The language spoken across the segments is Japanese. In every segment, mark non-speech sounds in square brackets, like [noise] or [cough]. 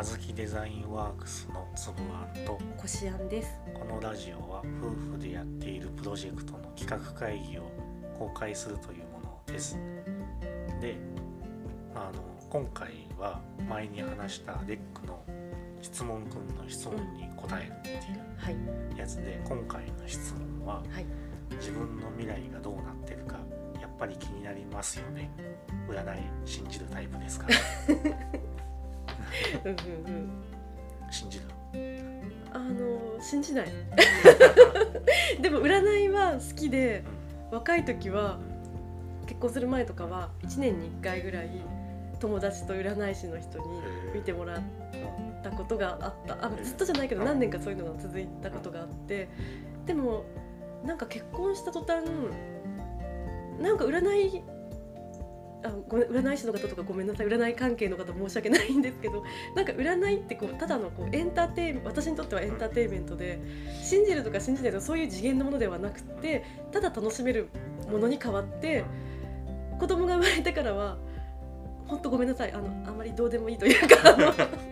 あずきデザインワークスのつぶあんとこしあんです。このラジオは夫婦でやっているプロジェクトの企画会議を公開するというものです。であの今回は前に話したレックの質問くんの質問に答えるっていうはい。やつで今回の質問ははい。自分の未来がどうなってるかやっぱり気になりますよね。占い信じるタイプですか？[laughs] うんうんうん。信じるあの信じない。[laughs] でも占いは好きで若い時は結婚する前とかは1年に1回ぐらい友達と占い師の人に見てもらったことがあった。あずっとじゃないけど何年かそういうのが続いたことがあってでもなんか結婚した途端なんか占いあご占い師の方とかごめんなさい。占い関係の方申し訳ないんですけどなんか占いってこうただのこうエンターテイン私にとってはエンターテインメントで信じるとか信じないとかそういう次元のものではなくてただ楽しめるものに変わって子供が生まれてからは本当ごめんなさい。あのあまりどうでもいいというか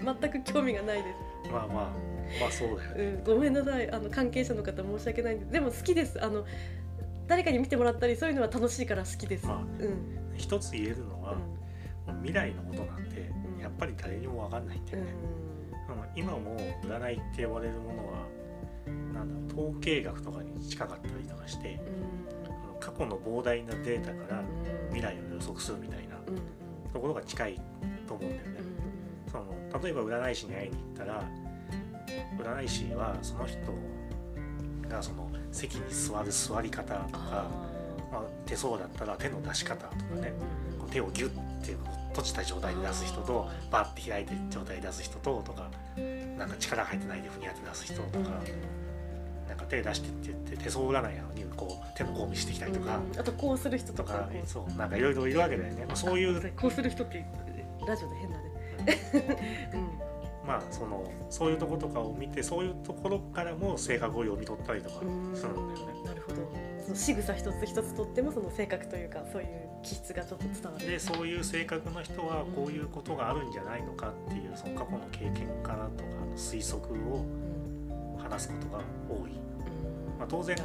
[laughs] 全く興味がないです。まあまあまあそうだよね。うん、ごめんなさい。あの関係者の方申し訳ないんですでも好きです。あの誰かに見てもらったりそういうのは楽しいから好きです、まあうん一つ言えるのは、う未来のことなんてうん。やっぱり誰にも分かんないんだんよね、あの今も占いって呼ばれるものはなんだろう統計学とかに近かったりとかしてうん。過去の膨大なデータからうん。未来を予測するみたいなうん。うんところが近いと思うんだよね。うん。その例えば占い師に会いに行ったら占い師はその人がその席に座る座り方とかあまあ、手相だったら手の出し方とかーね、手をギュッて閉じた状態で出す人とバッて開いてる状態で出す人ととかなんか力入ってないでふにゃって出す人とうんか、なんか手出してって言って手相占いなのにこう手の甲見してきたりとか、うんあとこうする人とか。そうなんかいろいろいるわけだよね、まあ、そういうこうする人ってラジオで変だね。うん。まあそのそういうとことかを見てそういうところからも性格を読み取ったりとかうんするんだよね。なるほどその仕草一つ一つとってもその性格というかそういう気質がちょっと伝わる。でそういう性格の人はこういうことがあるんじゃないのかっていうその過去の経験からとかの推測をうん話すことが多い。うん。まあ、当然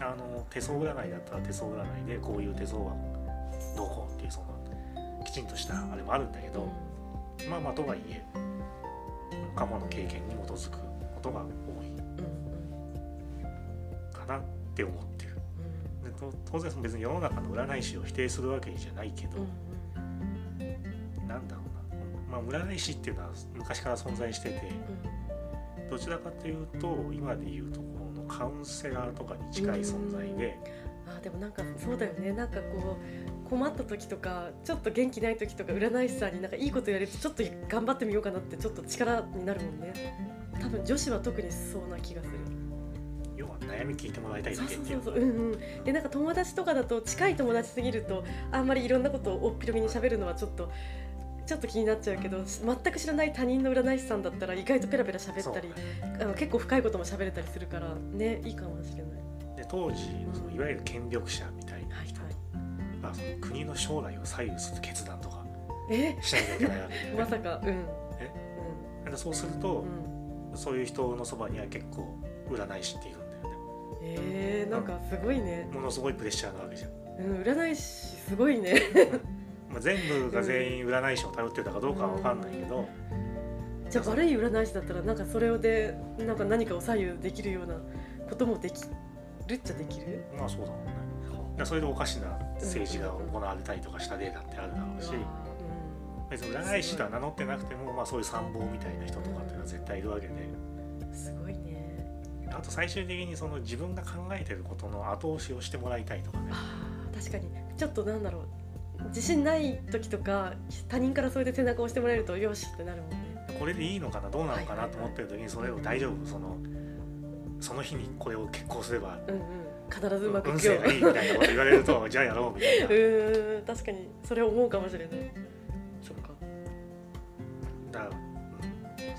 あの手相占いだったら手相占いでこういう手相はどうこうっていうそのきちんとしたあれもあるんだけど、まあまあとはいえ過去の経験に基づくことが多い。かなって思って当然別に世の中の占い師を否定するわけじゃないけど、うんなんだろうな、まあ、占い師っていうのは昔から存在しててどちらかというと今でいうところのカウンセラーとかに近い存在で、あでもなんかそうだよね。なんかこう困った時とかちょっと元気ない時とか占い師さんになんかいいことやれるとちょっと頑張ってみようかなってちょっと力になるもんね。多分女子は特にそうな気がする悩み聞いてもらいたいだけっていう。そうそうそううんうん。でなんか友達とかだと近い友達すぎるとあんまりいろんなことをおっぴろげに喋るのはちょっとちょっと気になっちゃうけど全く知らない他人の占い師さんだったら意外とペラペラ喋ったりあの結構深いことも喋れたりするからねいいかもしれない。で当時そのいわゆる権力者みたいな人はいはい、がその国の将来を左右する決断とかえ？しなきゃいけないわけだよね。まさかうん。え？でそうするとう、ん。うんそういう人のそばには結構占い師っているんだよねえー、なんかすごいね、ものすごいプレッシャーなわけじゃん、うん、占い師すごいね。[laughs] まあ、全部が全員占い師を頼ってたかどうかは分かんないけど、じゃあ悪い占い師だったらなんかそれでなんか何かを左右できるようなこともできる？っちゃできるまあそうだもんね。だそれでおかしな政治が行われたりとかした例だってあるだろうし、別に占い師とは名乗ってなくても、まあ、そういう参謀みたいな人とかっていうのは絶対いるわけで。うんすごいねあと最終的にその自分が考えてることの後押しをしてもらいたいとかね。確かに。ちょっとなんだろう。自信ない時とか他人からそれで背中を押してもらえるとよしってなるもんね。これでいいのかなどうなのかなと思ってる時にそれを大丈夫。そのその日にこれを決行すればうんうん。必ずうまくい運くよ。勢がいいみたいなこと言われるとじゃあやろうみたいな。[laughs] うーん確かに。それ思うかもしれない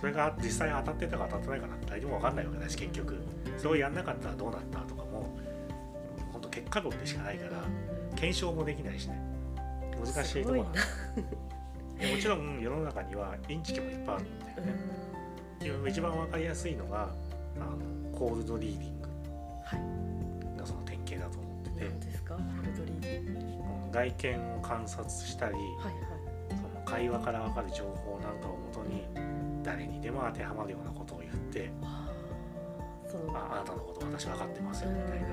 それが実際当たってたか当たってないかなんて誰にも分かんないわけだし結局。それをやんなかったらどうなったとかも本当結果論でしかないから検証もできないしね。難しいところな。でもちろん世の中にはインチキもいっぱいあるんだよね、うん、一番わかりやすいのがあのコールドリーディング。がその典型だと思ってて、はい、ですか？コールドリーディング。外見を観察したり、はいはい、その会話から分かる情報なんかをもとに誰にでも当てはまるようなことを言って、ああなたのこと私分かってますよみたいな。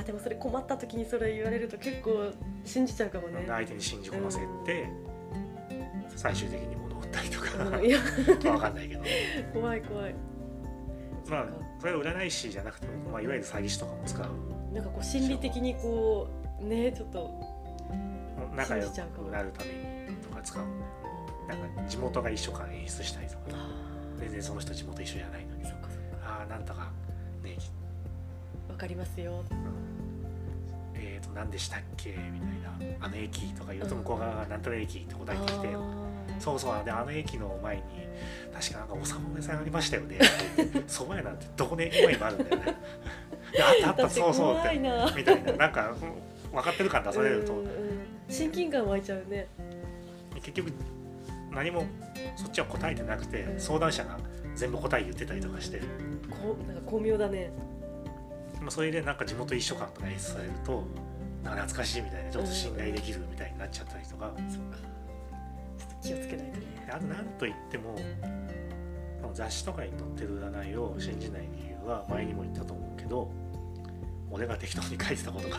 あでもそれ困った時にそれ言われると結構信じちゃうかもね。相手に信じ込ませて、最終的に物を売ったりとか、うん、いや分かんないけど、[laughs] 怖い怖い。まあそれは占い師じゃなくても、まあ、いわゆる詐欺師とかも使う。なんかこう心理的にこうねちょっと仲良くなるためにとか使うなんか地元が一緒から演出したりとか。全然その人地元一緒じゃないのに。ああなんとかねわかりますよ、うん、えっ、ー、と何でしたっけみたいな。あの駅とか言うと向こう側が何とか駅って答えて。きて、そうそうであの駅の前に確かなんかおさむさんありましたよね。[laughs] そば屋なんてどこの駅前にもあるんだよね。[laughs] あったあったそうそうってみたいな。なんか分かってる感出されると、うんうん、親近感湧いちゃうね。結局何もそっちは答えてなくて、うん、相談者が全部答え言ってたりとかして。こなんか巧妙だね。それでなんか地元一緒感とか演出されるとなんか懐かしいみたいなちょっと信頼できるみたいになっちゃったりとか、うん、そっか。ちょっと気をつけないとね。あと何と言っても雑誌とかに載ってる占いを信じない理由は前にも言ったと思うけど俺が適当に書いてたことか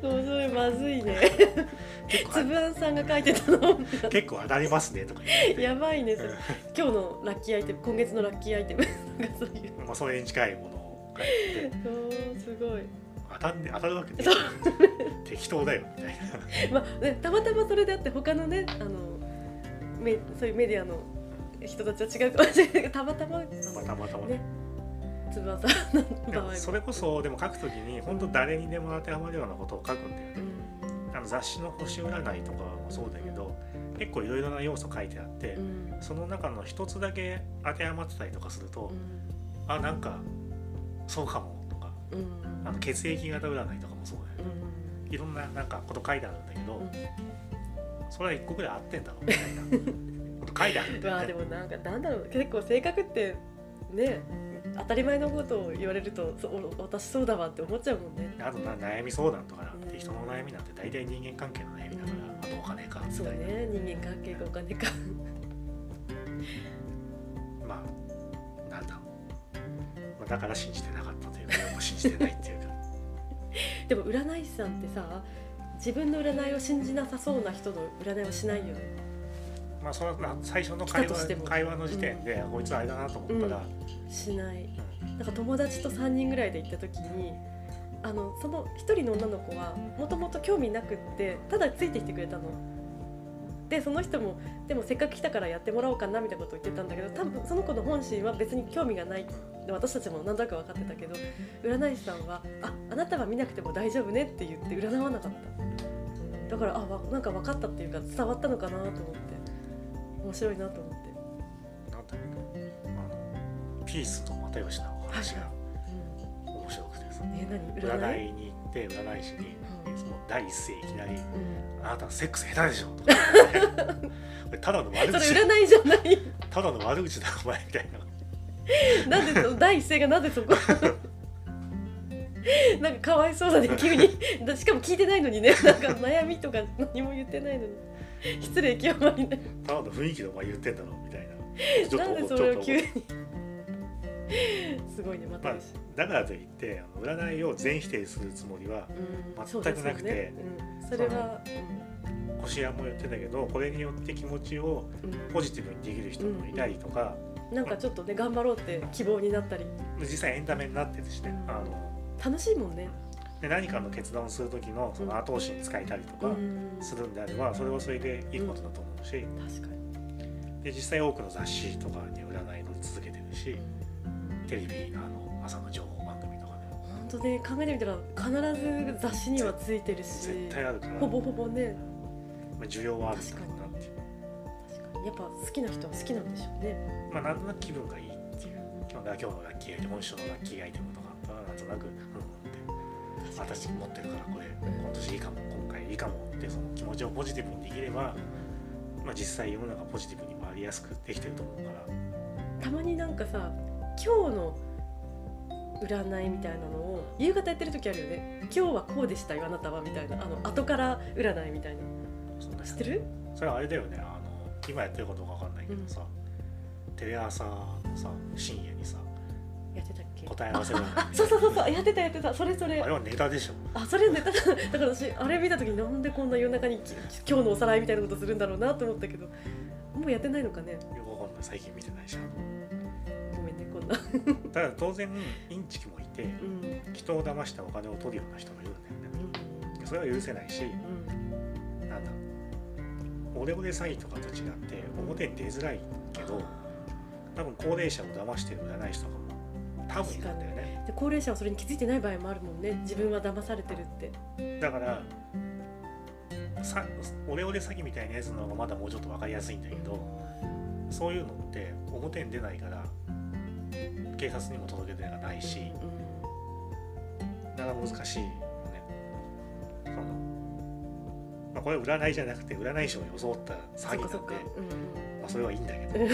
そう [laughs] それまずいね [laughs] つぶあんさんが書いてたの。結構当たりますねとかやばいねそれ。今日のラッキーアイテム今月のラッキーアイテム。[laughs] そういう。まあそれに近いものを書いてそうすごい。当たん、ね、当たるわけで [laughs] 適当だよみたいな。[laughs] まあねたまたまそれであって他のねあのめそういうメディアの人たちは違うかもしれないけどたまたま、まあ、たまたま。ね。翼の場合それこそでも書くときに本当誰にでも当てはまるようなことを書くんだよね、うん、あの雑誌の星占いとかもそうだけど、うん、結構いろいろな要素書いてあって、うん、その中の一つだけ当てはまってたりとかすると、うん、あなんかそうかもとか、あの血液型占いとかもそうだよね、いろんななんかこと書いてあるんだけど、それは一個ぐらい合ってんだろうみたいな。こと書いてあるんだよね。[laughs] まあでもなんかなんだろう。結構性格ってね当たり前のことを言われるとそ私そうだわって思っちゃうもんね。あとな悩み相談とかなんて、人の悩みなんて大体人間関係の悩みだから、あとお金かそうね人間関係かお金か。[laughs] まあなんだろう、まあ、だから信じてなかったというかも信じてないっていうか。[laughs] [laughs] でも占い師さんってさ自分の占いを信じなさそうな人の占いはしないよね。まあその最初の会話会話の時点で、うん、こいつあれだなと思ったら、うん、しない、うん、なんか友達と3人ぐらいで行った時にあのその1人の女の子はもともと興味なくってただついてきてくれたの。でその人もでもせっかく来たからやってもらおうかなみたいなことを言ってたんだけど多分その子の本心は別に興味がない。で私たちも何となく分かってたけど占い師さんは「ああなたは見なくても大丈夫ね」って言って占わなかった。だからあなんか分かったっていうか伝わったのかなと思って。面白いなと思って。なんだろうピースの又吉の話が面白くてさ、ね、占いに行って占い師に、うん、その第一声いきなり、うん「あなたセックス下手でしょ」と。[laughs] か、ただの悪口。それ占いじゃない。ただの悪口だお前みたいな。なんで第一声がなぜそこ？[laughs] なんかかわいそうだね急に。しかも聞いてないのにね。なんか悩みとか何も言ってないのに。失礼極まりないただの雰囲気でお前言ってんだろみたいな。なんでそれを急に。すごいねまた、まあ、だからといって占いを全否定するつもりは全くなくて、うん、そ、ね。うん、れは、腰屋も言ってたけどこれによって気持ちをポジティブにできる人もいたりとか、うん、なんかちょっとね頑張ろうって希望になったり。実際エンタメになってるしね、あの。楽しいもんね。で何かの決断をする時のその後押しに使えたりとかするんであればそれはそれでいいことだと思うし、確かに。で実際多くの雑誌とかに占いの続けてるし、テレビあの朝の情報番組とかで。も本当ね考えてみたら必ず雑誌にはついてるし絶対あるから。ほぼほぼね、まあ、需要はあるんだろうなっていう。確かに。やっぱ好きな人は好きなんでしょうね。まあなんとなく気分がいいっていう。今日のラッキーアイテム本書のラッキーアイテムとかなんとなく、うん、私持ってるからこれ今年いいかも今回いいかもってちをポジティブにできれば、まあ、実際世の中ポジティブに回りやすくできてると思うから。たまになんかさ今日の占いみたいなのを夕方やってる時あるよね。今日はこうでしたよあなたはみたいな。あの後から占いみたいな。知ってる？それはあれだよね。あの今やってることかわかんないけどさ、テレ朝のさ深夜にさやってたっけ？答え合わせそうそうそうそう。やってたやってた。それそれ。あれはネタでしょ。あそれネタだ。だから私あれ見た時になんでこんな夜中にき今日のおさらいみたいなことするんだろうなと思ったけどもうやってないのかね。よくわかんない。最近見てないしなただ当然インチキもいてうん。人を騙してお金を取るような人もいるんだよね。それは許せないしうん。なんだオレオレ詐欺とかと違って表に出づらいけど多分高齢者を騙してる占い師とかも多分いるんだよね。で高齢者はそれに気づいてない場合もあるもんね。自分は騙されてるって。だからさオレオレ詐欺みたいなやつの方がまだもうちょっと分かりやすいんだけどそういうのって表に出ないから警察にも届け出がないしうんなかなか難しいよね。その、まあ、これは占いじゃなくて占い師を装った詐欺なんでそまあ、それはいいんだけど。[laughs] い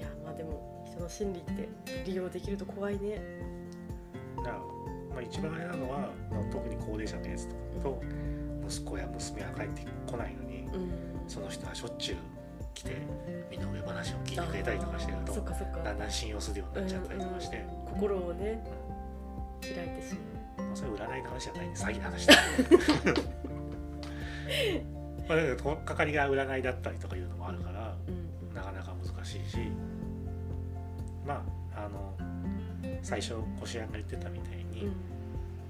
やまあでも人の心理って利用できると怖いね。だから、まあ、一番あれなのは、まあ特に高齢者のやつとかだと息子や娘が帰ってこないのにうん。その人はしょっちゅう来て身の上話を聞いてくれたりとかしてるとだんだん信用するようになっちゃったりとかして、心をね開いてしままあ、それ占いの話じゃないんで詐欺の話だ [laughs] まあとっかかりが占いだったりとかいうのもあるからう、うん。なかなか難しいし。まああの最初こしあんが言ってたみたいに、うん。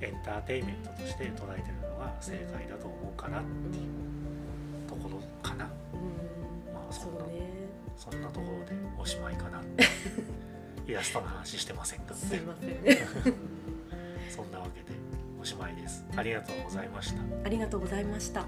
エンターテインメントとして捉えてるのが正解だと思うかなっていうところかな、うんまあそんね。そんなところでおしまいかな [laughs] イラストの話してませんがすいません [laughs] そんなわけでおしまいです。ありがとうございました。ありがとうございました